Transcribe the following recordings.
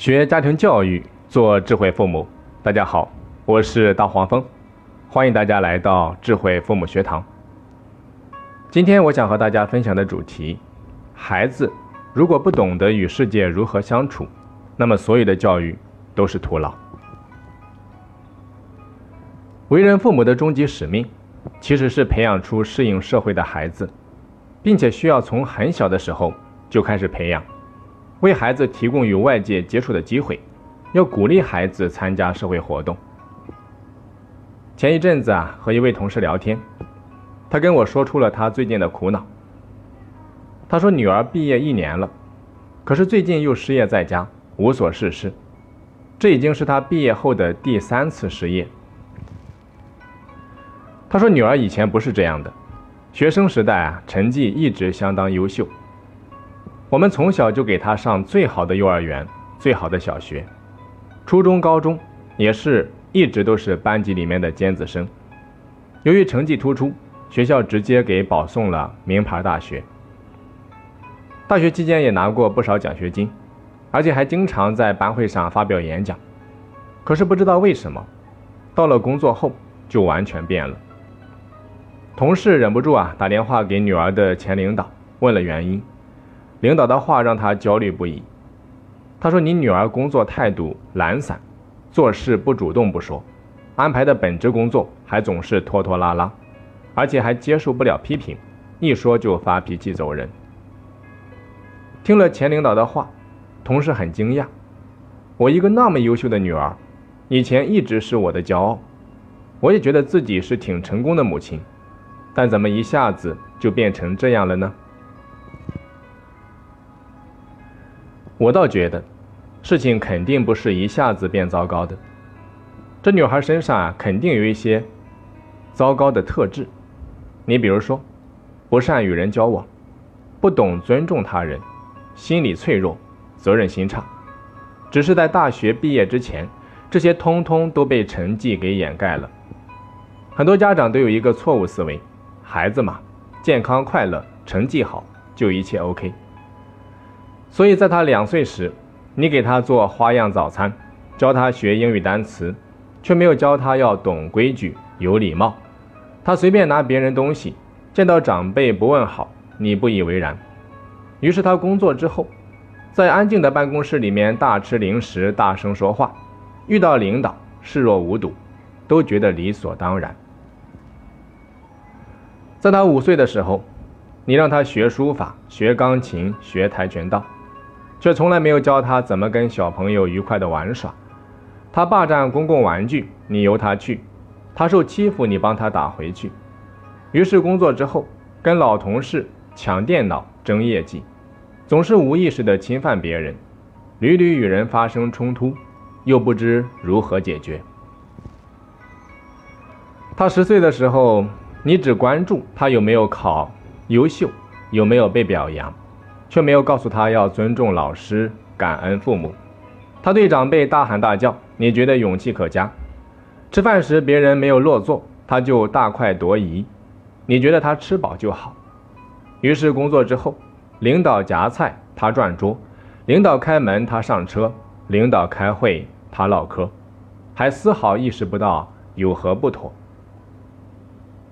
学家庭教育，做智慧父母。大家好，我是大黄蜂，欢迎大家来到智慧父母学堂。今天我想和大家分享的主题：孩子如果不懂得与世界如何相处，那么所有的教育都是徒劳。为人父母的终极使命，其实是培养出适应社会的孩子，并且需要从很小的时候就开始培养。为孩子提供与外界接触的机会，要鼓励孩子参加社会活动。前一阵子啊，和一位同事聊天，他跟我说出了他最近的苦恼。他说女儿毕业一年了，可是最近又失业在家，无所事事，这已经是他毕业后的第三次失业。他说女儿以前不是这样的，学生时代啊，成绩一直相当优秀。我们从小就给他上最好的幼儿园、最好的小学，初中、高中也是一直都是班级里面的尖子生。由于成绩突出，学校直接给保送了名牌大学。大学期间也拿过不少奖学金，而且还经常在班会上发表演讲。可是不知道为什么，到了工作后就完全变了。同事忍不住啊打电话给女儿的前领导，问了原因。领导的话让他焦虑不已。他说：“你女儿工作态度懒散，做事不主动不说，安排的本职工作还总是拖拖拉拉，而且还接受不了批评，一说就发脾气走人。”听了前领导的话，同事很惊讶：“我一个那么优秀的女儿，以前一直是我的骄傲，我也觉得自己是挺成功的母亲，但怎么一下子就变成这样了呢？”我倒觉得，事情肯定不是一下子变糟糕的。这女孩身上啊，肯定有一些糟糕的特质。你比如说，不善与人交往，不懂尊重他人，心理脆弱，责任心差。只是在大学毕业之前，这些通通都被成绩给掩盖了。很多家长都有一个错误思维：孩子嘛，健康快乐，成绩好，就一切 OK。所以，在他两岁时，你给他做花样早餐，教他学英语单词，却没有教他要懂规矩、有礼貌。他随便拿别人东西，见到长辈不问好，你不以为然。于是他工作之后，在安静的办公室里面大吃零食、大声说话，遇到领导视若无睹，都觉得理所当然。在他五岁的时候，你让他学书法、学钢琴、学跆拳道。却从来没有教他怎么跟小朋友愉快的玩耍。他霸占公共玩具，你由他去；他受欺负，你帮他打回去。于是工作之后，跟老同事抢电脑、争业绩，总是无意识的侵犯别人，屡屡与人发生冲突，又不知如何解决。他十岁的时候，你只关注他有没有考优秀，有没有被表扬。却没有告诉他要尊重老师、感恩父母。他对长辈大喊大叫，你觉得勇气可嘉；吃饭时别人没有落座，他就大快朵颐，你觉得他吃饱就好。于是工作之后，领导夹菜他转桌，领导开门他上车，领导开会他唠嗑，还丝毫意识不到有何不妥。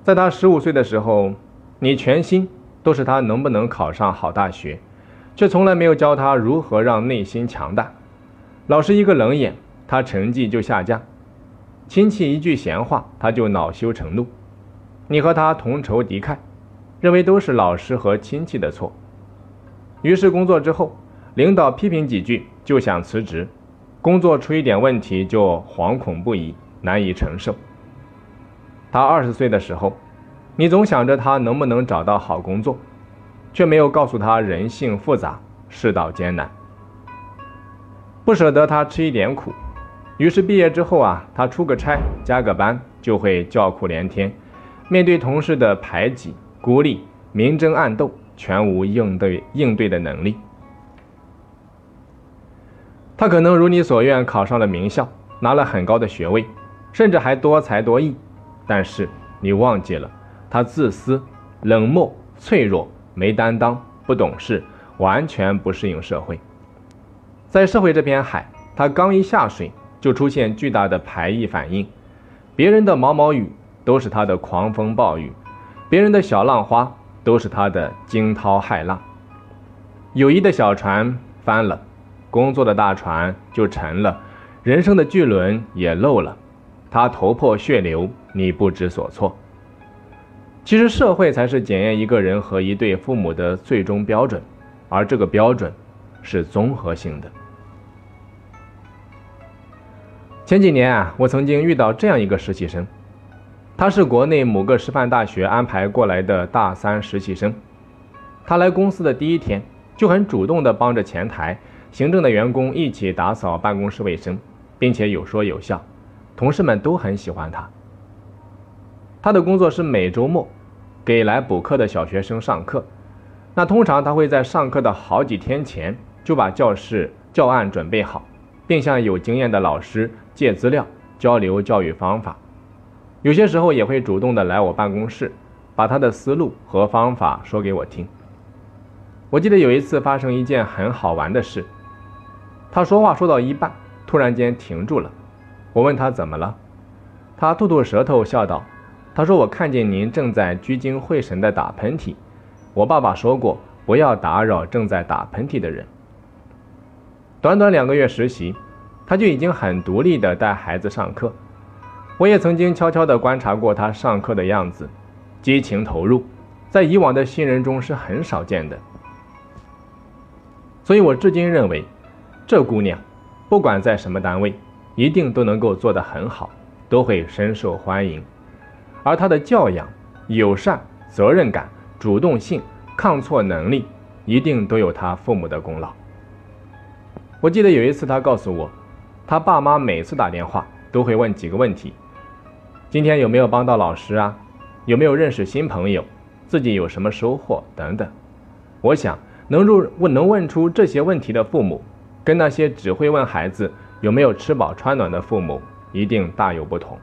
在他十五岁的时候，你全心都是他能不能考上好大学。却从来没有教他如何让内心强大。老师一个冷眼，他成绩就下降；亲戚一句闲话，他就恼羞成怒。你和他同仇敌忾，认为都是老师和亲戚的错。于是工作之后，领导批评几句就想辞职，工作出一点问题就惶恐不已，难以承受。他二十岁的时候，你总想着他能不能找到好工作。却没有告诉他人性复杂，世道艰难，不舍得他吃一点苦，于是毕业之后啊，他出个差加个班就会叫苦连天，面对同事的排挤、孤立、明争暗斗，全无应对应对的能力。他可能如你所愿考上了名校，拿了很高的学位，甚至还多才多艺，但是你忘记了，他自私、冷漠、脆弱。没担当，不懂事，完全不适应社会。在社会这片海，他刚一下水就出现巨大的排异反应，别人的毛毛雨都是他的狂风暴雨，别人的小浪花都是他的惊涛骇浪。友谊的小船翻了，工作的大船就沉了，人生的巨轮也漏了，他头破血流，你不知所措。其实社会才是检验一个人和一对父母的最终标准，而这个标准是综合性的。前几年啊，我曾经遇到这样一个实习生，他是国内某个师范大学安排过来的大三实习生。他来公司的第一天就很主动地帮着前台、行政的员工一起打扫办公室卫生，并且有说有笑，同事们都很喜欢他。他的工作是每周末。给来补课的小学生上课，那通常他会在上课的好几天前就把教室教案准备好，并向有经验的老师借资料，交流教育方法。有些时候也会主动的来我办公室，把他的思路和方法说给我听。我记得有一次发生一件很好玩的事，他说话说到一半，突然间停住了。我问他怎么了，他吐吐舌头笑道。他说：“我看见您正在聚精会神地打喷嚏。我爸爸说过，不要打扰正在打喷嚏的人。”短短两个月实习，他就已经很独立地带孩子上课。我也曾经悄悄地观察过他上课的样子，激情投入，在以往的新人中是很少见的。所以我至今认为，这姑娘，不管在什么单位，一定都能够做得很好，都会深受欢迎。而他的教养、友善、责任感、主动性、抗挫能力，一定都有他父母的功劳。我记得有一次，他告诉我，他爸妈每次打电话都会问几个问题：今天有没有帮到老师啊？有没有认识新朋友？自己有什么收获？等等。我想，能入问能问出这些问题的父母，跟那些只会问孩子有没有吃饱穿暖的父母，一定大有不同。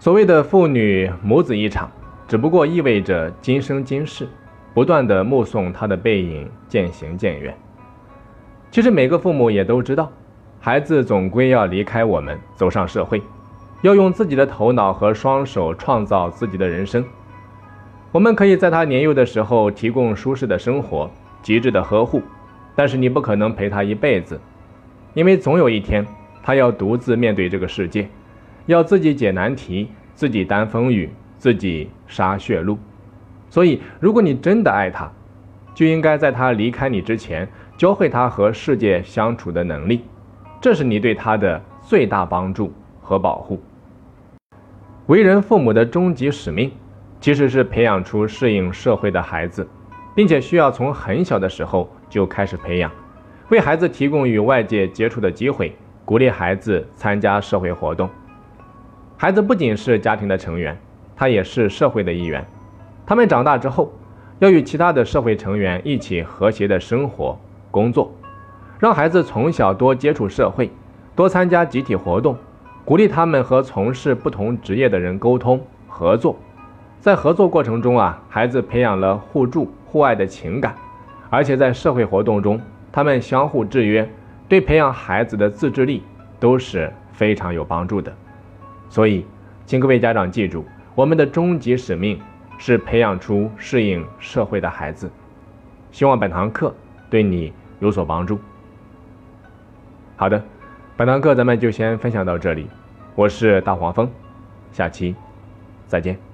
所谓的父女母子一场，只不过意味着今生今世不断的目送他的背影渐行渐远。其实每个父母也都知道，孩子总归要离开我们，走上社会，要用自己的头脑和双手创造自己的人生。我们可以在他年幼的时候提供舒适的生活、极致的呵护，但是你不可能陪他一辈子，因为总有一天他要独自面对这个世界。要自己解难题，自己担风雨，自己杀血路。所以，如果你真的爱他，就应该在他离开你之前，教会他和世界相处的能力。这是你对他的最大帮助和保护。为人父母的终极使命，其实是培养出适应社会的孩子，并且需要从很小的时候就开始培养，为孩子提供与外界接触的机会，鼓励孩子参加社会活动。孩子不仅是家庭的成员，他也是社会的一员。他们长大之后，要与其他的社会成员一起和谐的生活、工作。让孩子从小多接触社会，多参加集体活动，鼓励他们和从事不同职业的人沟通合作。在合作过程中啊，孩子培养了互助互爱的情感，而且在社会活动中，他们相互制约，对培养孩子的自制力都是非常有帮助的。所以，请各位家长记住，我们的终极使命是培养出适应社会的孩子。希望本堂课对你有所帮助。好的，本堂课咱们就先分享到这里。我是大黄蜂，下期再见。